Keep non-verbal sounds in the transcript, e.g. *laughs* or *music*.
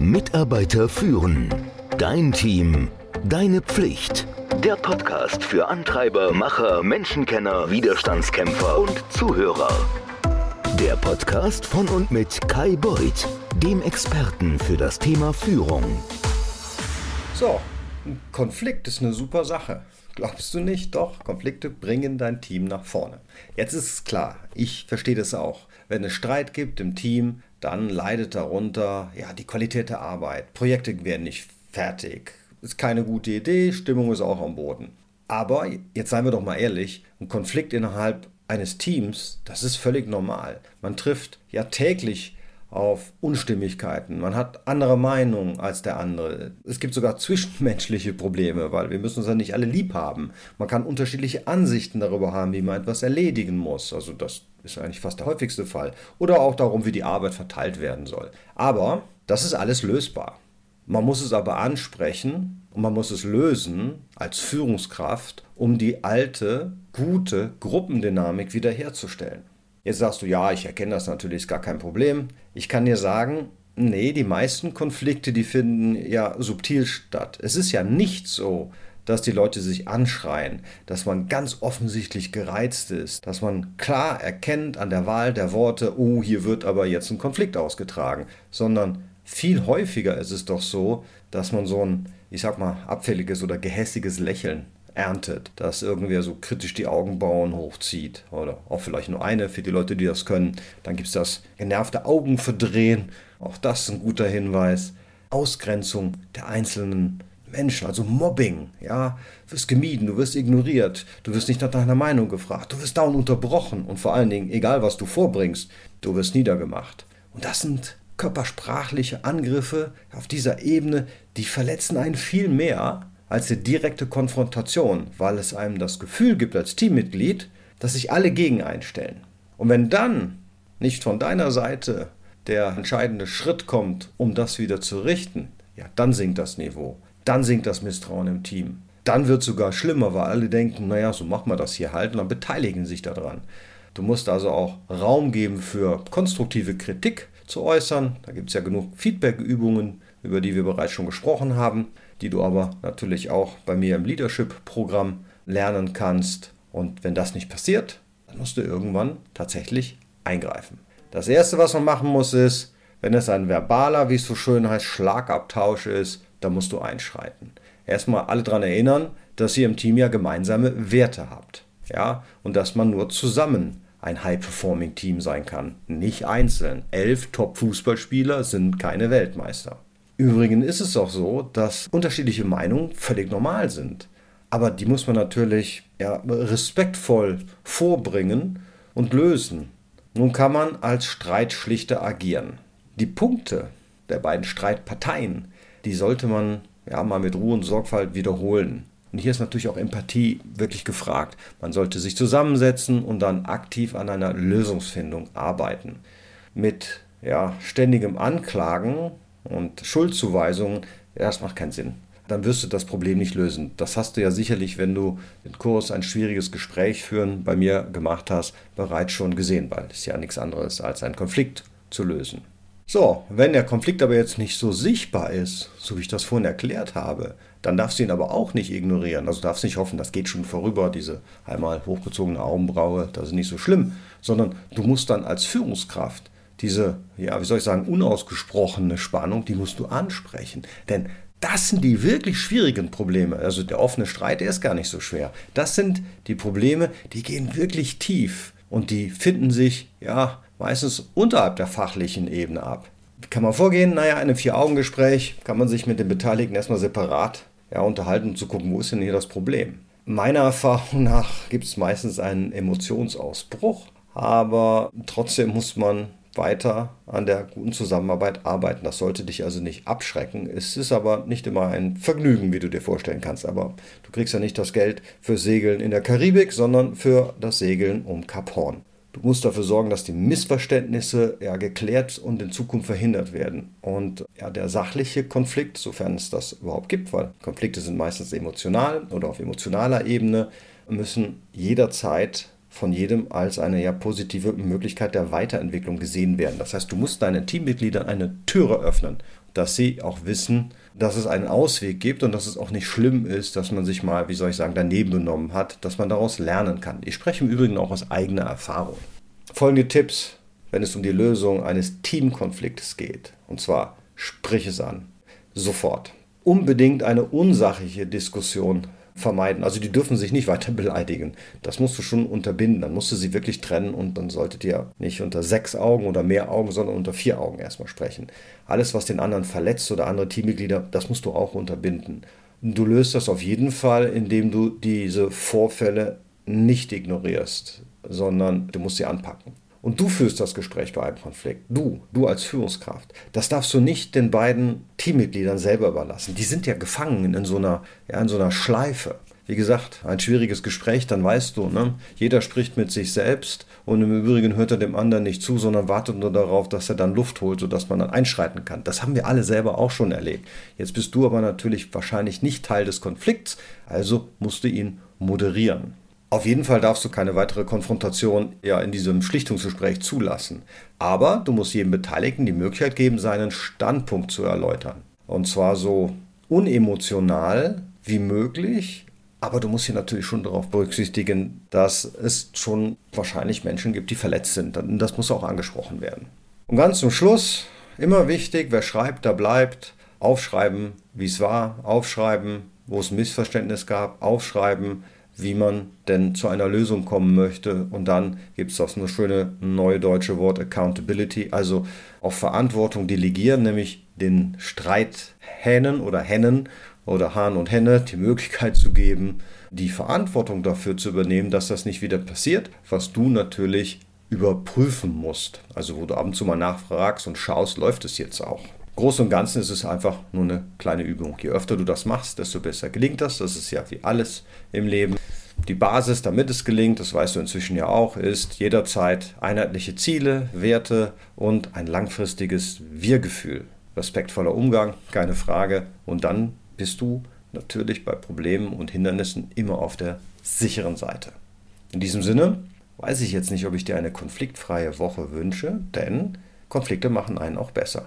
Mitarbeiter führen. Dein Team. Deine Pflicht. Der Podcast für Antreiber, Macher, Menschenkenner, Widerstandskämpfer und Zuhörer. Der Podcast von und mit Kai Beuth, dem Experten für das Thema Führung. So, ein Konflikt ist eine super Sache. Glaubst du nicht? Doch, Konflikte bringen dein Team nach vorne. Jetzt ist es klar, ich verstehe das auch. Wenn es Streit gibt im Team, dann leidet darunter ja, die Qualität der Arbeit. Projekte werden nicht fertig. Ist keine gute Idee, Stimmung ist auch am Boden. Aber jetzt seien wir doch mal ehrlich, ein Konflikt innerhalb eines Teams, das ist völlig normal. Man trifft ja täglich auf Unstimmigkeiten. Man hat andere Meinungen als der andere. Es gibt sogar zwischenmenschliche Probleme, weil wir müssen uns ja nicht alle lieb haben. Man kann unterschiedliche Ansichten darüber haben, wie man etwas erledigen muss. Also das ist eigentlich fast der häufigste Fall. Oder auch darum, wie die Arbeit verteilt werden soll. Aber das ist alles lösbar. Man muss es aber ansprechen und man muss es lösen als Führungskraft, um die alte, gute Gruppendynamik wiederherzustellen. Jetzt sagst du, ja, ich erkenne das natürlich, ist gar kein Problem. Ich kann dir sagen, nee, die meisten Konflikte, die finden ja subtil statt. Es ist ja nicht so, dass die Leute sich anschreien, dass man ganz offensichtlich gereizt ist, dass man klar erkennt an der Wahl der Worte, oh, hier wird aber jetzt ein Konflikt ausgetragen, sondern viel häufiger ist es doch so, dass man so ein, ich sag mal, abfälliges oder gehässiges Lächeln erntet, dass irgendwer so kritisch die Augenbrauen hochzieht oder auch vielleicht nur eine für die Leute, die das können. Dann gibt es das genervte Augenverdrehen, auch das ist ein guter Hinweis. Ausgrenzung der einzelnen Menschen, also Mobbing, ja, wirst gemieden, du wirst ignoriert, du wirst nicht nach deiner Meinung gefragt, du wirst dauernd unterbrochen und vor allen Dingen, egal was du vorbringst, du wirst niedergemacht. Und das sind körpersprachliche Angriffe auf dieser Ebene, die verletzen einen viel mehr als die direkte Konfrontation, weil es einem das Gefühl gibt als Teammitglied, dass sich alle gegen einstellen. Und wenn dann nicht von deiner Seite der entscheidende Schritt kommt, um das wieder zu richten, ja, dann sinkt das Niveau, dann sinkt das Misstrauen im Team. Dann wird es sogar schlimmer, weil alle denken, naja, so machen wir das hier halt und dann beteiligen sich daran. Du musst also auch Raum geben für konstruktive Kritik zu äußern. Da gibt es ja genug Feedback-Übungen, über die wir bereits schon gesprochen haben die du aber natürlich auch bei mir im Leadership-Programm lernen kannst. Und wenn das nicht passiert, dann musst du irgendwann tatsächlich eingreifen. Das Erste, was man machen muss, ist, wenn es ein verbaler, wie es so schön heißt, Schlagabtausch ist, dann musst du einschreiten. Erstmal alle daran erinnern, dass ihr im Team ja gemeinsame Werte habt. Ja, und dass man nur zusammen ein High-Performing-Team sein kann, nicht einzeln. Elf Top-Fußballspieler sind keine Weltmeister. Übrigens ist es auch so, dass unterschiedliche Meinungen völlig normal sind. Aber die muss man natürlich ja, respektvoll vorbringen und lösen. Nun kann man als Streitschlichter agieren. Die Punkte der beiden Streitparteien, die sollte man ja mal mit Ruhe und Sorgfalt wiederholen. Und hier ist natürlich auch Empathie wirklich gefragt. Man sollte sich zusammensetzen und dann aktiv an einer Lösungsfindung arbeiten. Mit ja, ständigem Anklagen und Schuldzuweisungen, ja, das macht keinen Sinn. Dann wirst du das Problem nicht lösen. Das hast du ja sicherlich, wenn du den Kurs ein schwieriges Gespräch führen bei mir gemacht hast, bereits schon gesehen, weil es ja nichts anderes als einen Konflikt zu lösen. So, wenn der Konflikt aber jetzt nicht so sichtbar ist, so wie ich das vorhin erklärt habe, dann darfst du ihn aber auch nicht ignorieren. Also darfst nicht hoffen, das geht schon vorüber, diese einmal hochgezogene Augenbraue, das ist nicht so schlimm, sondern du musst dann als Führungskraft diese, ja, wie soll ich sagen, unausgesprochene Spannung, die musst du ansprechen. Denn das sind die wirklich schwierigen Probleme. Also der offene Streit, der ist gar nicht so schwer. Das sind die Probleme, die gehen wirklich tief und die finden sich ja meistens unterhalb der fachlichen Ebene ab. Wie kann man vorgehen? Naja, in einem Vier-Augen-Gespräch kann man sich mit den Beteiligten erstmal separat ja, unterhalten, um zu gucken, wo ist denn hier das Problem. Meiner Erfahrung nach gibt es meistens einen Emotionsausbruch, aber trotzdem muss man weiter an der guten Zusammenarbeit arbeiten. Das sollte dich also nicht abschrecken. Es ist aber nicht immer ein Vergnügen, wie du dir vorstellen kannst. Aber du kriegst ja nicht das Geld für Segeln in der Karibik, sondern für das Segeln um Kap Horn. Du musst dafür sorgen, dass die Missverständnisse ja, geklärt und in Zukunft verhindert werden. Und ja, der sachliche Konflikt, sofern es das überhaupt gibt, weil Konflikte sind meistens emotional oder auf emotionaler Ebene, müssen jederzeit von jedem als eine ja positive Möglichkeit der Weiterentwicklung gesehen werden. Das heißt, du musst deinen Teammitgliedern eine Türe öffnen, dass sie auch wissen, dass es einen Ausweg gibt und dass es auch nicht schlimm ist, dass man sich mal, wie soll ich sagen, daneben benommen hat, dass man daraus lernen kann. Ich spreche im Übrigen auch aus eigener Erfahrung. Folgende Tipps, wenn es um die Lösung eines Teamkonfliktes geht. Und zwar, sprich es an. Sofort. Unbedingt eine unsachliche Diskussion vermeiden. Also die dürfen sich nicht weiter *laughs* beleidigen. Das musst du schon unterbinden. Dann musst du sie wirklich trennen und dann solltet ihr nicht unter sechs Augen oder mehr Augen, sondern unter vier Augen erstmal sprechen. Alles, was den anderen verletzt oder andere Teammitglieder, das musst du auch unterbinden. Du löst das auf jeden Fall, indem du diese Vorfälle nicht ignorierst, sondern du musst sie anpacken. Und du führst das Gespräch bei einem Konflikt. Du, du als Führungskraft. Das darfst du nicht den beiden Teammitgliedern selber überlassen. Die sind ja gefangen in so einer, ja, in so einer Schleife. Wie gesagt, ein schwieriges Gespräch, dann weißt du, ne? jeder spricht mit sich selbst und im Übrigen hört er dem anderen nicht zu, sondern wartet nur darauf, dass er dann Luft holt, sodass man dann einschreiten kann. Das haben wir alle selber auch schon erlebt. Jetzt bist du aber natürlich wahrscheinlich nicht Teil des Konflikts, also musst du ihn moderieren. Auf jeden Fall darfst du keine weitere Konfrontation ja in diesem Schlichtungsgespräch zulassen. Aber du musst jedem Beteiligten die Möglichkeit geben, seinen Standpunkt zu erläutern. Und zwar so unemotional wie möglich. Aber du musst hier natürlich schon darauf berücksichtigen, dass es schon wahrscheinlich Menschen gibt, die verletzt sind. Das muss auch angesprochen werden. Und ganz zum Schluss, immer wichtig, wer schreibt, da bleibt. Aufschreiben, wie es war, aufschreiben, wo es ein Missverständnis gab, aufschreiben, wie man denn zu einer Lösung kommen möchte. Und dann gibt es das nur schöne neue deutsche Wort Accountability, also auf Verantwortung delegieren, nämlich den Streithähnen oder Hennen oder Hahn und Henne die Möglichkeit zu geben, die Verantwortung dafür zu übernehmen, dass das nicht wieder passiert, was du natürlich überprüfen musst. Also wo du ab und zu mal nachfragst und schaust, läuft es jetzt auch. Groß und Ganzen ist es einfach nur eine kleine Übung. Je öfter du das machst, desto besser gelingt das. Das ist ja wie alles im Leben. Die Basis, damit es gelingt, das weißt du inzwischen ja auch, ist jederzeit einheitliche Ziele, Werte und ein langfristiges Wir-Gefühl. Respektvoller Umgang, keine Frage. Und dann bist du natürlich bei Problemen und Hindernissen immer auf der sicheren Seite. In diesem Sinne weiß ich jetzt nicht, ob ich dir eine konfliktfreie Woche wünsche, denn Konflikte machen einen auch besser.